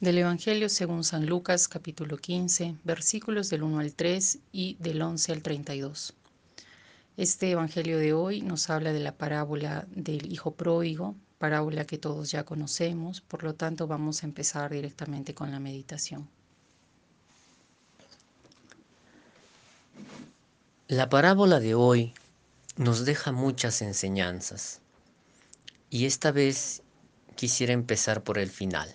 Del Evangelio según San Lucas capítulo 15, versículos del 1 al 3 y del 11 al 32. Este Evangelio de hoy nos habla de la parábola del Hijo Pródigo, parábola que todos ya conocemos, por lo tanto vamos a empezar directamente con la meditación. La parábola de hoy nos deja muchas enseñanzas y esta vez quisiera empezar por el final.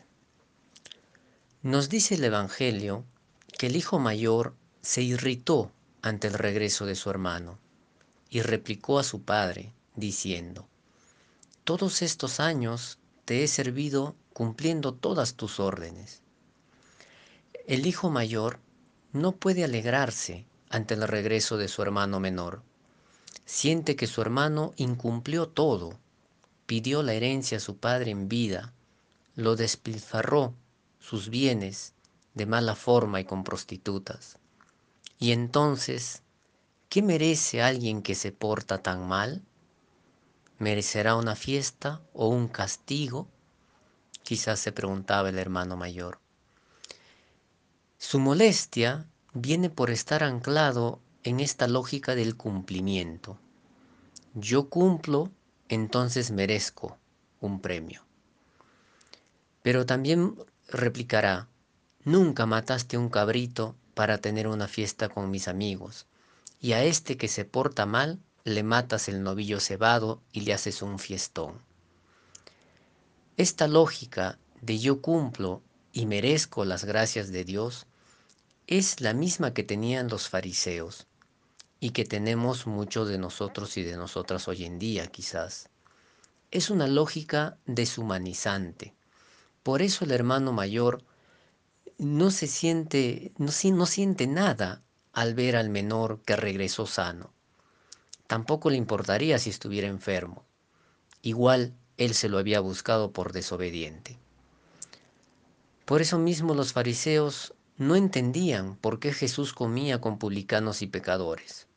Nos dice el Evangelio que el hijo mayor se irritó ante el regreso de su hermano y replicó a su padre, diciendo, Todos estos años te he servido cumpliendo todas tus órdenes. El hijo mayor no puede alegrarse ante el regreso de su hermano menor. Siente que su hermano incumplió todo, pidió la herencia a su padre en vida, lo despilfarró sus bienes de mala forma y con prostitutas. Y entonces, ¿qué merece alguien que se porta tan mal? ¿Merecerá una fiesta o un castigo? Quizás se preguntaba el hermano mayor. Su molestia viene por estar anclado en esta lógica del cumplimiento. Yo cumplo, entonces merezco un premio. Pero también replicará, nunca mataste un cabrito para tener una fiesta con mis amigos, y a este que se porta mal le matas el novillo cebado y le haces un fiestón. Esta lógica de yo cumplo y merezco las gracias de Dios es la misma que tenían los fariseos y que tenemos muchos de nosotros y de nosotras hoy en día quizás. Es una lógica deshumanizante por eso el hermano mayor no se siente, no, no siente nada al ver al menor que regresó sano. Tampoco le importaría si estuviera enfermo. Igual él se lo había buscado por desobediente. Por eso mismo los fariseos no entendían por qué Jesús comía con publicanos y pecadores.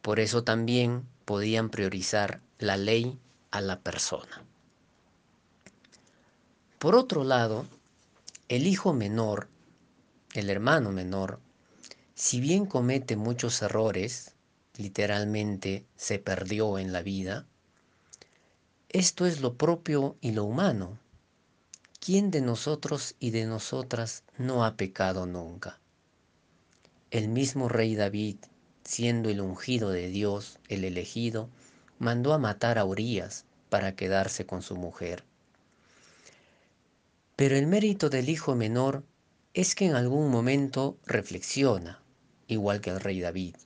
Por eso también podían priorizar la ley a la persona. Por otro lado, el hijo menor, el hermano menor, si bien comete muchos errores, literalmente se perdió en la vida, esto es lo propio y lo humano. ¿Quién de nosotros y de nosotras no ha pecado nunca? El mismo rey David, siendo el ungido de Dios, el elegido, mandó a matar a Urias para quedarse con su mujer. Pero el mérito del hijo menor es que en algún momento reflexiona, igual que el rey David,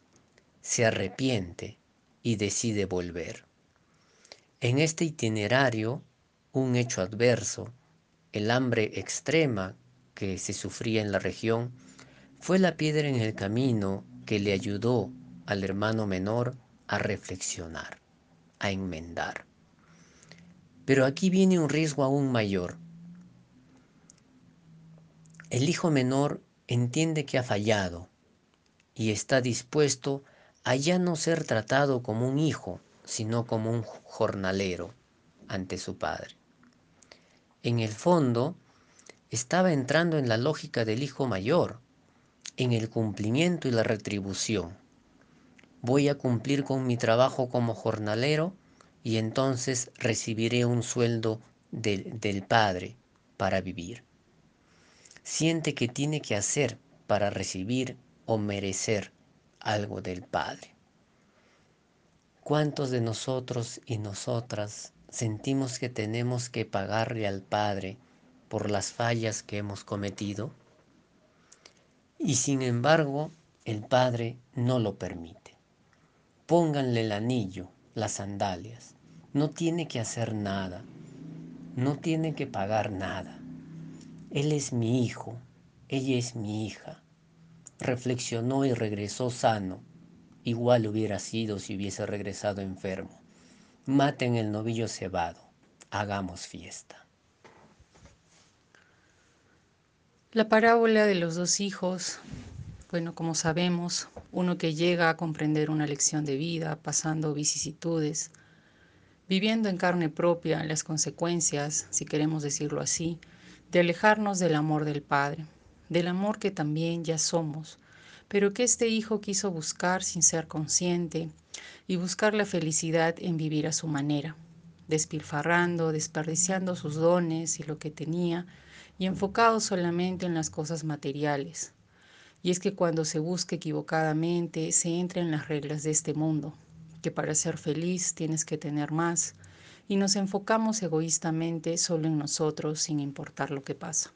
se arrepiente y decide volver. En este itinerario, un hecho adverso, el hambre extrema que se sufría en la región, fue la piedra en el camino que le ayudó al hermano menor a reflexionar, a enmendar. Pero aquí viene un riesgo aún mayor el hijo menor entiende que ha fallado y está dispuesto a ya no ser tratado como un hijo, sino como un jornalero ante su padre. En el fondo, estaba entrando en la lógica del hijo mayor, en el cumplimiento y la retribución. Voy a cumplir con mi trabajo como jornalero y entonces recibiré un sueldo del, del Padre para vivir siente que tiene que hacer para recibir o merecer algo del Padre. ¿Cuántos de nosotros y nosotras sentimos que tenemos que pagarle al Padre por las fallas que hemos cometido? Y sin embargo, el Padre no lo permite. Pónganle el anillo, las sandalias. No tiene que hacer nada. No tiene que pagar nada. Él es mi hijo, ella es mi hija. Reflexionó y regresó sano. Igual hubiera sido si hubiese regresado enfermo. Maten el novillo cebado. Hagamos fiesta. La parábola de los dos hijos, bueno, como sabemos, uno que llega a comprender una lección de vida, pasando vicisitudes, viviendo en carne propia las consecuencias, si queremos decirlo así, de alejarnos del amor del Padre, del amor que también ya somos, pero que este Hijo quiso buscar sin ser consciente y buscar la felicidad en vivir a su manera, despilfarrando, desperdiciando sus dones y lo que tenía, y enfocado solamente en las cosas materiales. Y es que cuando se busca equivocadamente, se entra en las reglas de este mundo, que para ser feliz tienes que tener más, y nos enfocamos egoístamente solo en nosotros sin importar lo que pasa.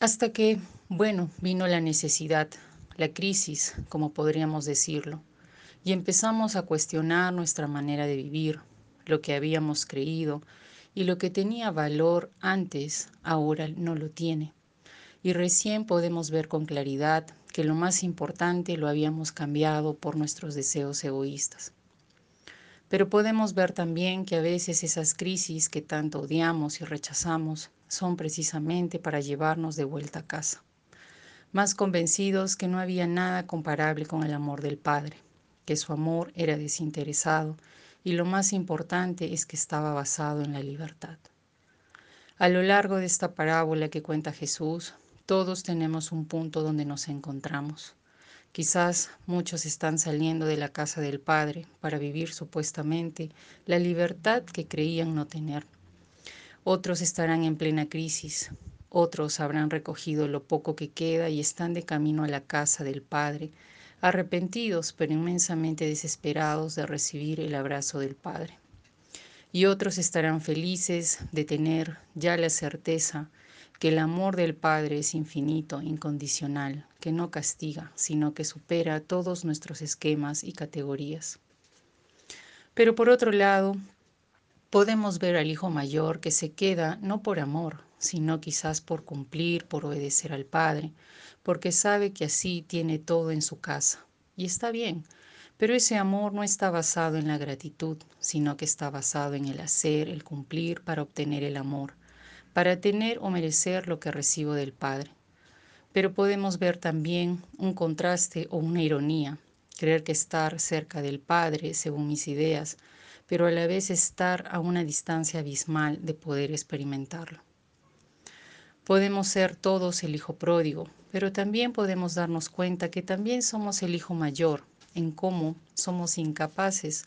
Hasta que, bueno, vino la necesidad, la crisis, como podríamos decirlo, y empezamos a cuestionar nuestra manera de vivir, lo que habíamos creído, y lo que tenía valor antes, ahora no lo tiene. Y recién podemos ver con claridad que lo más importante lo habíamos cambiado por nuestros deseos egoístas. Pero podemos ver también que a veces esas crisis que tanto odiamos y rechazamos son precisamente para llevarnos de vuelta a casa, más convencidos que no había nada comparable con el amor del Padre, que su amor era desinteresado y lo más importante es que estaba basado en la libertad. A lo largo de esta parábola que cuenta Jesús, todos tenemos un punto donde nos encontramos. Quizás muchos están saliendo de la casa del Padre para vivir supuestamente la libertad que creían no tener. Otros estarán en plena crisis, otros habrán recogido lo poco que queda y están de camino a la casa del Padre, arrepentidos pero inmensamente desesperados de recibir el abrazo del Padre. Y otros estarán felices de tener ya la certeza que el amor del Padre es infinito, incondicional, que no castiga, sino que supera todos nuestros esquemas y categorías. Pero por otro lado, podemos ver al hijo mayor que se queda no por amor, sino quizás por cumplir, por obedecer al Padre, porque sabe que así tiene todo en su casa. Y está bien, pero ese amor no está basado en la gratitud, sino que está basado en el hacer, el cumplir para obtener el amor, para tener o merecer lo que recibo del Padre. Pero podemos ver también un contraste o una ironía, creer que estar cerca del Padre, según mis ideas, pero a la vez estar a una distancia abismal de poder experimentarlo. Podemos ser todos el hijo pródigo, pero también podemos darnos cuenta que también somos el hijo mayor, en cómo somos incapaces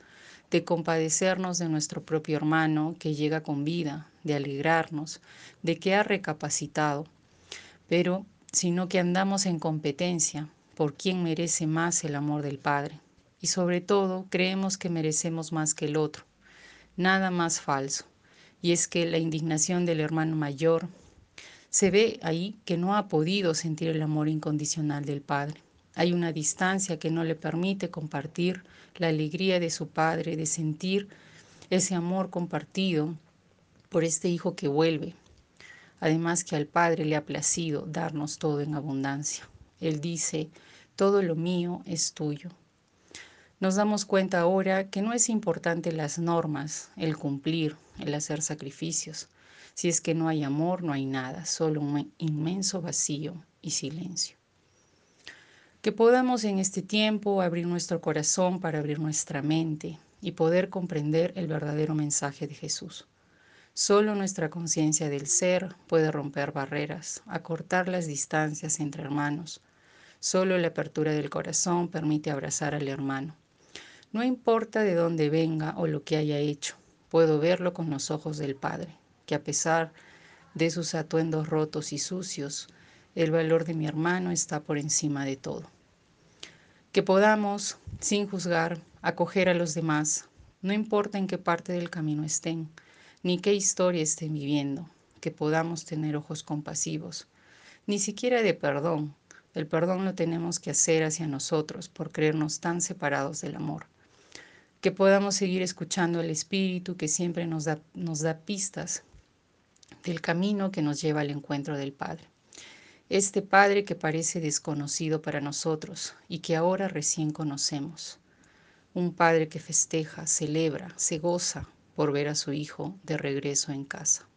de compadecernos de nuestro propio hermano que llega con vida, de alegrarnos, de que ha recapacitado, pero sino que andamos en competencia por quién merece más el amor del Padre. Y sobre todo creemos que merecemos más que el otro. Nada más falso. Y es que la indignación del hermano mayor se ve ahí que no ha podido sentir el amor incondicional del Padre. Hay una distancia que no le permite compartir la alegría de su Padre, de sentir ese amor compartido por este Hijo que vuelve. Además que al Padre le ha placido darnos todo en abundancia. Él dice, todo lo mío es tuyo. Nos damos cuenta ahora que no es importante las normas, el cumplir, el hacer sacrificios, si es que no hay amor, no hay nada, solo un inmenso vacío y silencio. Que podamos en este tiempo abrir nuestro corazón para abrir nuestra mente y poder comprender el verdadero mensaje de Jesús. Solo nuestra conciencia del ser puede romper barreras, acortar las distancias entre hermanos. Solo la apertura del corazón permite abrazar al hermano. No importa de dónde venga o lo que haya hecho, puedo verlo con los ojos del Padre que a pesar de sus atuendos rotos y sucios, el valor de mi hermano está por encima de todo. Que podamos, sin juzgar, acoger a los demás, no importa en qué parte del camino estén, ni qué historia estén viviendo, que podamos tener ojos compasivos, ni siquiera de perdón. El perdón lo tenemos que hacer hacia nosotros por creernos tan separados del amor. Que podamos seguir escuchando al Espíritu que siempre nos da, nos da pistas del camino que nos lleva al encuentro del Padre. Este Padre que parece desconocido para nosotros y que ahora recién conocemos. Un Padre que festeja, celebra, se goza por ver a su Hijo de regreso en casa.